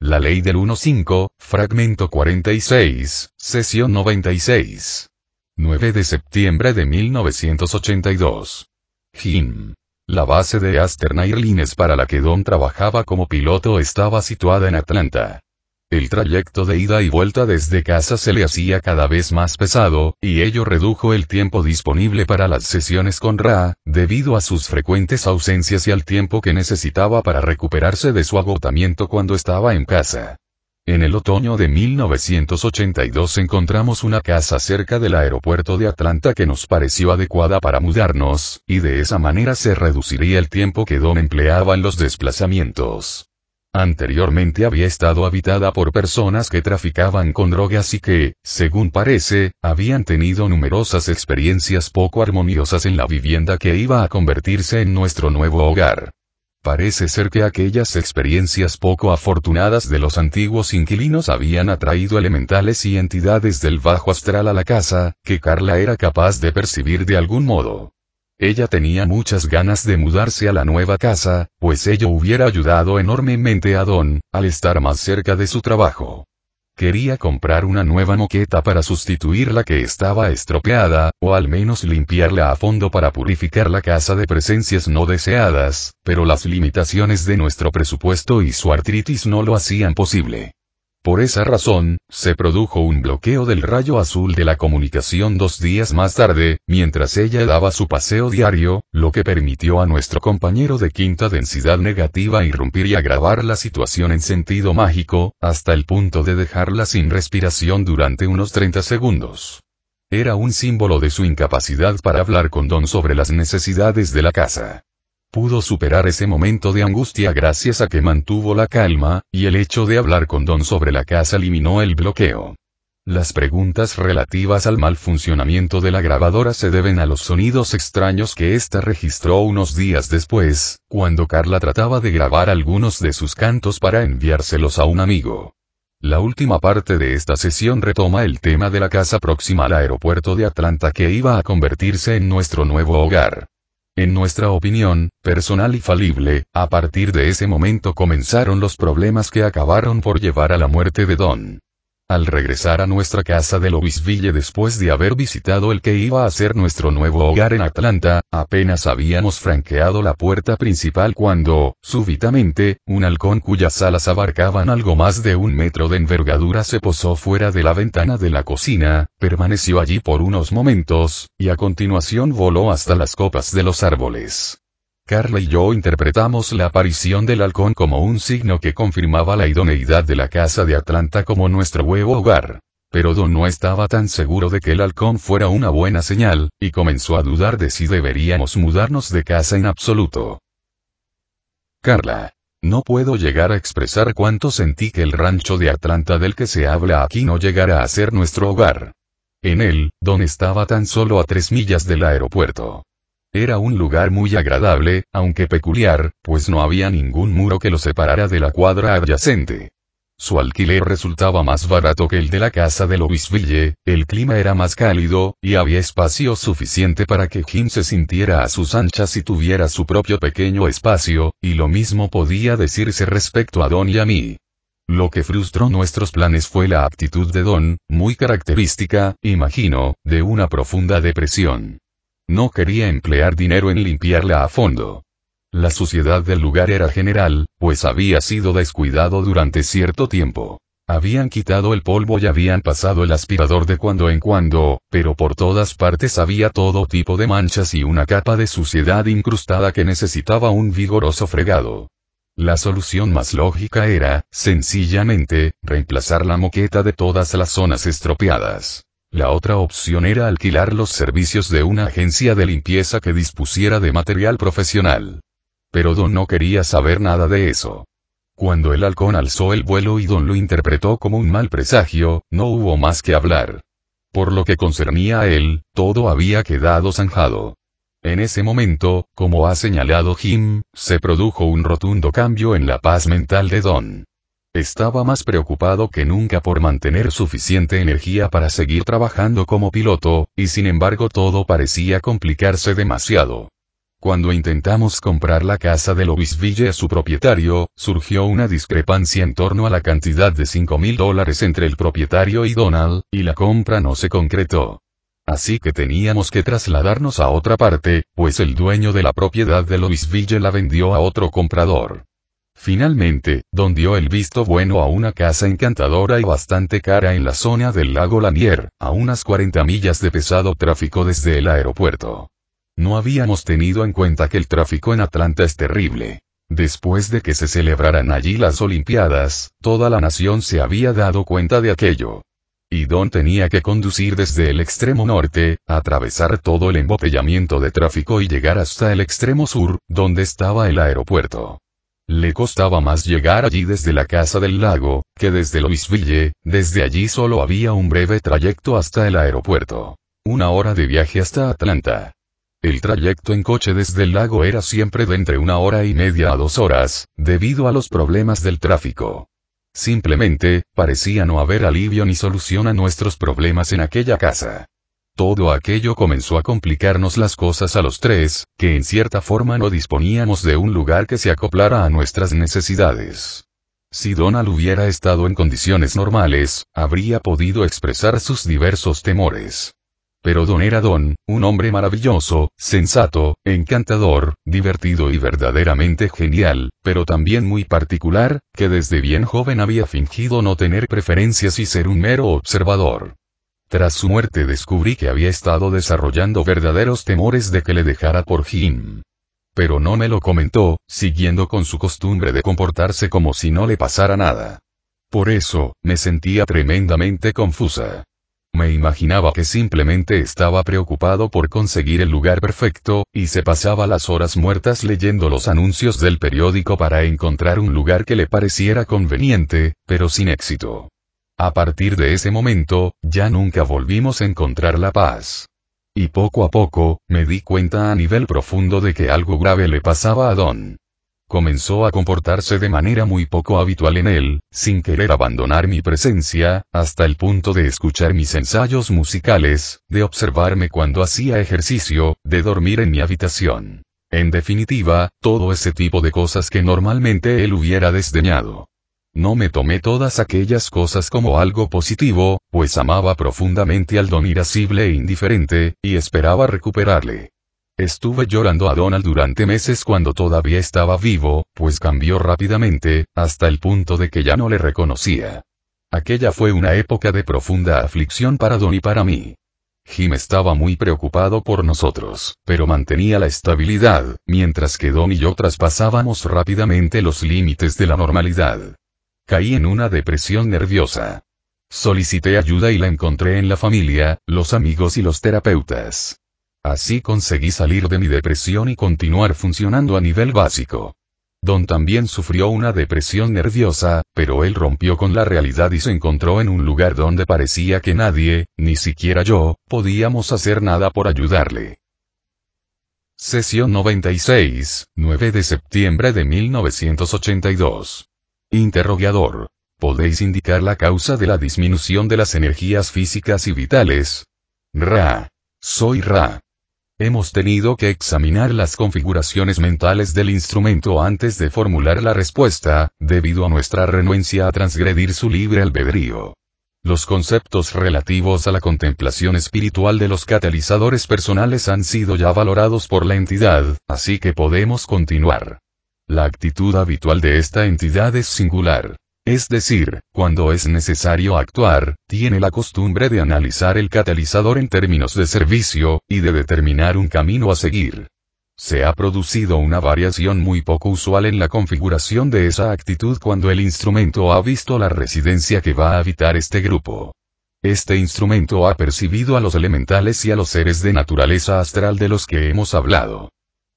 La ley del 1.5, fragmento 46, sesión 96. 9 de septiembre de 1982. Jim. La base de Astern Airlines para la que Don trabajaba como piloto estaba situada en Atlanta. El trayecto de ida y vuelta desde casa se le hacía cada vez más pesado, y ello redujo el tiempo disponible para las sesiones con Ra, debido a sus frecuentes ausencias y al tiempo que necesitaba para recuperarse de su agotamiento cuando estaba en casa. En el otoño de 1982 encontramos una casa cerca del aeropuerto de Atlanta que nos pareció adecuada para mudarnos, y de esa manera se reduciría el tiempo que Don empleaba en los desplazamientos. Anteriormente había estado habitada por personas que traficaban con drogas y que, según parece, habían tenido numerosas experiencias poco armoniosas en la vivienda que iba a convertirse en nuestro nuevo hogar. Parece ser que aquellas experiencias poco afortunadas de los antiguos inquilinos habían atraído elementales y entidades del bajo astral a la casa, que Carla era capaz de percibir de algún modo. Ella tenía muchas ganas de mudarse a la nueva casa, pues ello hubiera ayudado enormemente a Don, al estar más cerca de su trabajo. Quería comprar una nueva moqueta para sustituir la que estaba estropeada, o al menos limpiarla a fondo para purificar la casa de presencias no deseadas, pero las limitaciones de nuestro presupuesto y su artritis no lo hacían posible. Por esa razón, se produjo un bloqueo del rayo azul de la comunicación dos días más tarde, mientras ella daba su paseo diario, lo que permitió a nuestro compañero de quinta densidad negativa irrumpir y agravar la situación en sentido mágico, hasta el punto de dejarla sin respiración durante unos 30 segundos. Era un símbolo de su incapacidad para hablar con Don sobre las necesidades de la casa. Pudo superar ese momento de angustia gracias a que mantuvo la calma, y el hecho de hablar con Don sobre la casa eliminó el bloqueo. Las preguntas relativas al mal funcionamiento de la grabadora se deben a los sonidos extraños que ésta registró unos días después, cuando Carla trataba de grabar algunos de sus cantos para enviárselos a un amigo. La última parte de esta sesión retoma el tema de la casa próxima al aeropuerto de Atlanta que iba a convertirse en nuestro nuevo hogar. En nuestra opinión, personal y falible, a partir de ese momento comenzaron los problemas que acabaron por llevar a la muerte de Don. Al regresar a nuestra casa de Louisville después de haber visitado el que iba a ser nuestro nuevo hogar en Atlanta, apenas habíamos franqueado la puerta principal cuando, súbitamente, un halcón cuyas alas abarcaban algo más de un metro de envergadura se posó fuera de la ventana de la cocina, permaneció allí por unos momentos, y a continuación voló hasta las copas de los árboles. Carla y yo interpretamos la aparición del halcón como un signo que confirmaba la idoneidad de la casa de Atlanta como nuestro nuevo hogar. Pero Don no estaba tan seguro de que el halcón fuera una buena señal, y comenzó a dudar de si deberíamos mudarnos de casa en absoluto. Carla. No puedo llegar a expresar cuánto sentí que el rancho de Atlanta del que se habla aquí no llegara a ser nuestro hogar. En él, Don estaba tan solo a tres millas del aeropuerto. Era un lugar muy agradable, aunque peculiar, pues no había ningún muro que lo separara de la cuadra adyacente. Su alquiler resultaba más barato que el de la casa de Louisville, el clima era más cálido, y había espacio suficiente para que Jim se sintiera a sus anchas y tuviera su propio pequeño espacio, y lo mismo podía decirse respecto a Don y a mí. Lo que frustró nuestros planes fue la actitud de Don, muy característica, imagino, de una profunda depresión. No quería emplear dinero en limpiarla a fondo. La suciedad del lugar era general, pues había sido descuidado durante cierto tiempo. Habían quitado el polvo y habían pasado el aspirador de cuando en cuando, pero por todas partes había todo tipo de manchas y una capa de suciedad incrustada que necesitaba un vigoroso fregado. La solución más lógica era, sencillamente, reemplazar la moqueta de todas las zonas estropeadas. La otra opción era alquilar los servicios de una agencia de limpieza que dispusiera de material profesional. Pero Don no quería saber nada de eso. Cuando el halcón alzó el vuelo y Don lo interpretó como un mal presagio, no hubo más que hablar. Por lo que concernía a él, todo había quedado zanjado. En ese momento, como ha señalado Jim, se produjo un rotundo cambio en la paz mental de Don. Estaba más preocupado que nunca por mantener suficiente energía para seguir trabajando como piloto, y sin embargo todo parecía complicarse demasiado. Cuando intentamos comprar la casa de Louisville a su propietario, surgió una discrepancia en torno a la cantidad de 5 mil dólares entre el propietario y Donald, y la compra no se concretó. Así que teníamos que trasladarnos a otra parte, pues el dueño de la propiedad de Louisville la vendió a otro comprador. Finalmente, Don dio el visto bueno a una casa encantadora y bastante cara en la zona del lago Lanier, a unas 40 millas de pesado tráfico desde el aeropuerto. No habíamos tenido en cuenta que el tráfico en Atlanta es terrible. Después de que se celebraran allí las Olimpiadas, toda la nación se había dado cuenta de aquello. Y Don tenía que conducir desde el extremo norte, atravesar todo el embotellamiento de tráfico y llegar hasta el extremo sur, donde estaba el aeropuerto. Le costaba más llegar allí desde la casa del lago, que desde Louisville, desde allí solo había un breve trayecto hasta el aeropuerto. Una hora de viaje hasta Atlanta. El trayecto en coche desde el lago era siempre de entre una hora y media a dos horas, debido a los problemas del tráfico. Simplemente, parecía no haber alivio ni solución a nuestros problemas en aquella casa. Todo aquello comenzó a complicarnos las cosas a los tres, que en cierta forma no disponíamos de un lugar que se acoplara a nuestras necesidades. Si Donald hubiera estado en condiciones normales, habría podido expresar sus diversos temores. Pero Don era Don, un hombre maravilloso, sensato, encantador, divertido y verdaderamente genial, pero también muy particular, que desde bien joven había fingido no tener preferencias y ser un mero observador. Tras su muerte descubrí que había estado desarrollando verdaderos temores de que le dejara por Jim. Pero no me lo comentó, siguiendo con su costumbre de comportarse como si no le pasara nada. Por eso, me sentía tremendamente confusa. Me imaginaba que simplemente estaba preocupado por conseguir el lugar perfecto, y se pasaba las horas muertas leyendo los anuncios del periódico para encontrar un lugar que le pareciera conveniente, pero sin éxito. A partir de ese momento, ya nunca volvimos a encontrar la paz. Y poco a poco, me di cuenta a nivel profundo de que algo grave le pasaba a Don. Comenzó a comportarse de manera muy poco habitual en él, sin querer abandonar mi presencia, hasta el punto de escuchar mis ensayos musicales, de observarme cuando hacía ejercicio, de dormir en mi habitación. En definitiva, todo ese tipo de cosas que normalmente él hubiera desdeñado. No me tomé todas aquellas cosas como algo positivo, pues amaba profundamente al don irascible e indiferente, y esperaba recuperarle. Estuve llorando a Donald durante meses cuando todavía estaba vivo, pues cambió rápidamente, hasta el punto de que ya no le reconocía. Aquella fue una época de profunda aflicción para Don y para mí. Jim estaba muy preocupado por nosotros, pero mantenía la estabilidad, mientras que Don y yo traspasábamos rápidamente los límites de la normalidad. Caí en una depresión nerviosa. Solicité ayuda y la encontré en la familia, los amigos y los terapeutas. Así conseguí salir de mi depresión y continuar funcionando a nivel básico. Don también sufrió una depresión nerviosa, pero él rompió con la realidad y se encontró en un lugar donde parecía que nadie, ni siquiera yo, podíamos hacer nada por ayudarle. Sesión 96, 9 de septiembre de 1982. Interrogador. ¿Podéis indicar la causa de la disminución de las energías físicas y vitales? Ra. Soy Ra. Hemos tenido que examinar las configuraciones mentales del instrumento antes de formular la respuesta, debido a nuestra renuencia a transgredir su libre albedrío. Los conceptos relativos a la contemplación espiritual de los catalizadores personales han sido ya valorados por la entidad, así que podemos continuar. La actitud habitual de esta entidad es singular. Es decir, cuando es necesario actuar, tiene la costumbre de analizar el catalizador en términos de servicio, y de determinar un camino a seguir. Se ha producido una variación muy poco usual en la configuración de esa actitud cuando el instrumento ha visto la residencia que va a habitar este grupo. Este instrumento ha percibido a los elementales y a los seres de naturaleza astral de los que hemos hablado.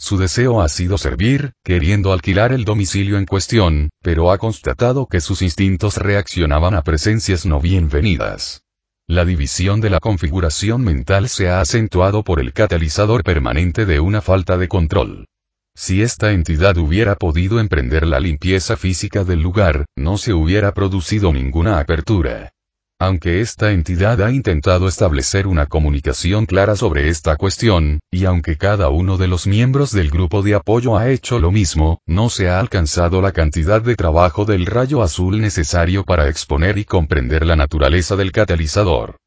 Su deseo ha sido servir, queriendo alquilar el domicilio en cuestión, pero ha constatado que sus instintos reaccionaban a presencias no bienvenidas. La división de la configuración mental se ha acentuado por el catalizador permanente de una falta de control. Si esta entidad hubiera podido emprender la limpieza física del lugar, no se hubiera producido ninguna apertura. Aunque esta entidad ha intentado establecer una comunicación clara sobre esta cuestión, y aunque cada uno de los miembros del grupo de apoyo ha hecho lo mismo, no se ha alcanzado la cantidad de trabajo del rayo azul necesario para exponer y comprender la naturaleza del catalizador.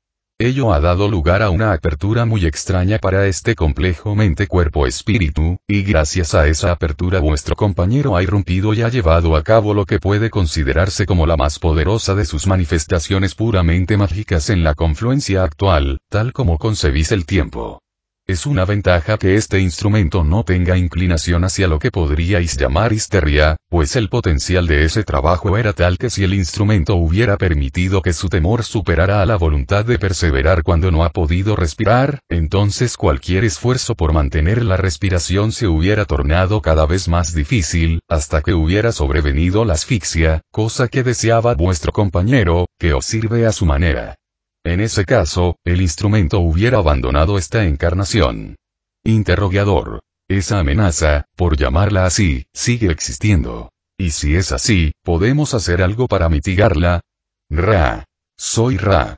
Ello ha dado lugar a una apertura muy extraña para este complejo mente-cuerpo-espíritu, y gracias a esa apertura vuestro compañero ha irrumpido y ha llevado a cabo lo que puede considerarse como la más poderosa de sus manifestaciones puramente mágicas en la confluencia actual, tal como concebís el tiempo. Es una ventaja que este instrumento no tenga inclinación hacia lo que podríais llamar histeria, pues el potencial de ese trabajo era tal que si el instrumento hubiera permitido que su temor superara a la voluntad de perseverar cuando no ha podido respirar, entonces cualquier esfuerzo por mantener la respiración se hubiera tornado cada vez más difícil, hasta que hubiera sobrevenido la asfixia, cosa que deseaba vuestro compañero, que os sirve a su manera. En ese caso, el instrumento hubiera abandonado esta encarnación. Interrogador. Esa amenaza, por llamarla así, sigue existiendo. Y si es así, ¿podemos hacer algo para mitigarla? Ra. Soy Ra.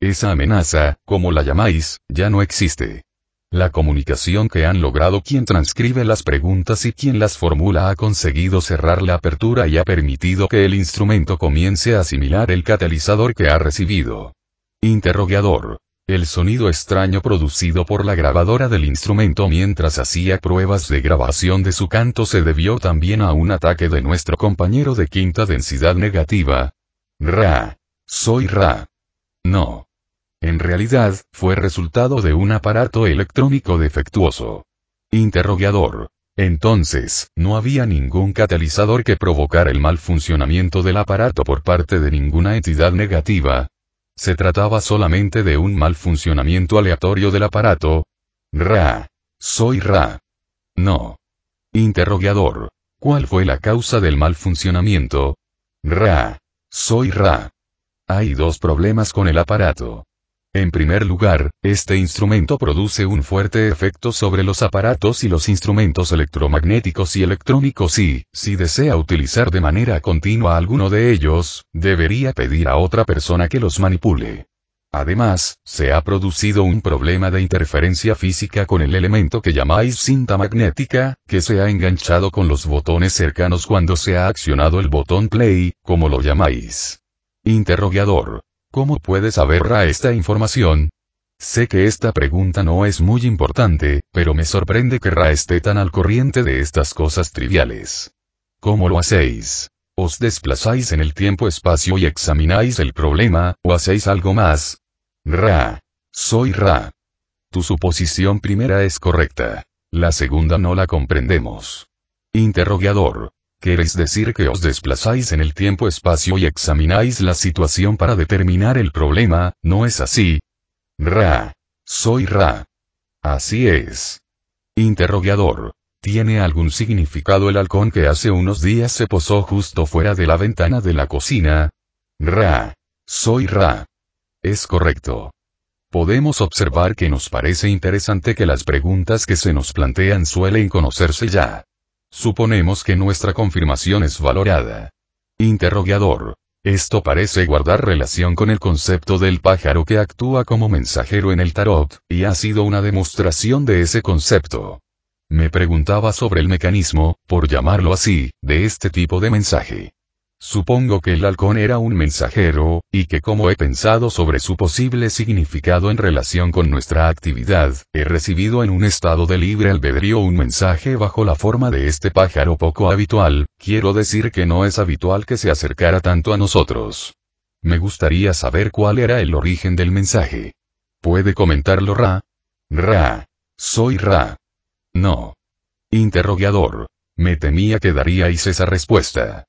Esa amenaza, como la llamáis, ya no existe. La comunicación que han logrado quien transcribe las preguntas y quien las formula ha conseguido cerrar la apertura y ha permitido que el instrumento comience a asimilar el catalizador que ha recibido. Interrogador. El sonido extraño producido por la grabadora del instrumento mientras hacía pruebas de grabación de su canto se debió también a un ataque de nuestro compañero de quinta densidad negativa. Ra. Soy Ra. No. En realidad, fue resultado de un aparato electrónico defectuoso. Interrogador. Entonces, no había ningún catalizador que provocara el mal funcionamiento del aparato por parte de ninguna entidad negativa, se trataba solamente de un mal funcionamiento aleatorio del aparato. Ra. Soy Ra. No. Interrogador. ¿Cuál fue la causa del mal funcionamiento? Ra. Soy Ra. Hay dos problemas con el aparato. En primer lugar, este instrumento produce un fuerte efecto sobre los aparatos y los instrumentos electromagnéticos y electrónicos y, si desea utilizar de manera continua alguno de ellos, debería pedir a otra persona que los manipule. Además, se ha producido un problema de interferencia física con el elemento que llamáis cinta magnética, que se ha enganchado con los botones cercanos cuando se ha accionado el botón play, como lo llamáis. Interrogador. ¿Cómo puede saber Ra esta información? Sé que esta pregunta no es muy importante, pero me sorprende que Ra esté tan al corriente de estas cosas triviales. ¿Cómo lo hacéis? ¿Os desplazáis en el tiempo-espacio y examináis el problema, o hacéis algo más? Ra. Soy Ra. Tu suposición primera es correcta. La segunda no la comprendemos. Interrogador. ¿Queréis decir que os desplazáis en el tiempo-espacio y examináis la situación para determinar el problema, no es así? Ra. Soy Ra. Así es. Interrogador. ¿Tiene algún significado el halcón que hace unos días se posó justo fuera de la ventana de la cocina? Ra. Soy Ra. Es correcto. Podemos observar que nos parece interesante que las preguntas que se nos plantean suelen conocerse ya. Suponemos que nuestra confirmación es valorada. Interrogador. Esto parece guardar relación con el concepto del pájaro que actúa como mensajero en el tarot, y ha sido una demostración de ese concepto. Me preguntaba sobre el mecanismo, por llamarlo así, de este tipo de mensaje. Supongo que el halcón era un mensajero, y que como he pensado sobre su posible significado en relación con nuestra actividad, he recibido en un estado de libre albedrío un mensaje bajo la forma de este pájaro poco habitual, quiero decir que no es habitual que se acercara tanto a nosotros. Me gustaría saber cuál era el origen del mensaje. ¿Puede comentarlo Ra? Ra. Soy Ra. No. Interrogador. Me temía que daríais esa respuesta.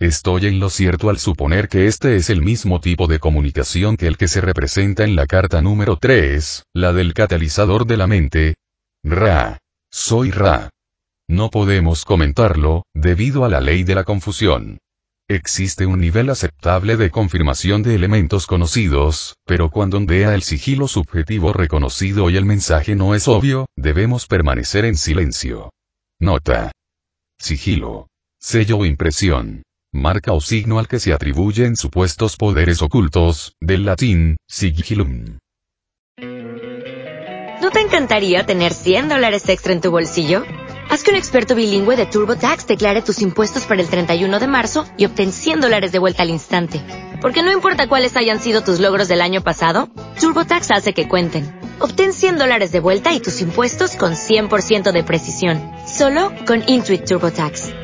Estoy en lo cierto al suponer que este es el mismo tipo de comunicación que el que se representa en la carta número 3, la del catalizador de la mente. Ra. Soy Ra. No podemos comentarlo, debido a la ley de la confusión. Existe un nivel aceptable de confirmación de elementos conocidos, pero cuando ondea el sigilo subjetivo reconocido y el mensaje no es obvio, debemos permanecer en silencio. Nota. Sigilo. Sello o impresión. Marca o signo al que se atribuyen supuestos poderes ocultos, del latín, sigillum. ¿No te encantaría tener 100 dólares extra en tu bolsillo? Haz que un experto bilingüe de TurboTax declare tus impuestos para el 31 de marzo y obtén 100 dólares de vuelta al instante. Porque no importa cuáles hayan sido tus logros del año pasado, TurboTax hace que cuenten. Obtén 100 dólares de vuelta y tus impuestos con 100% de precisión. Solo con Intuit TurboTax.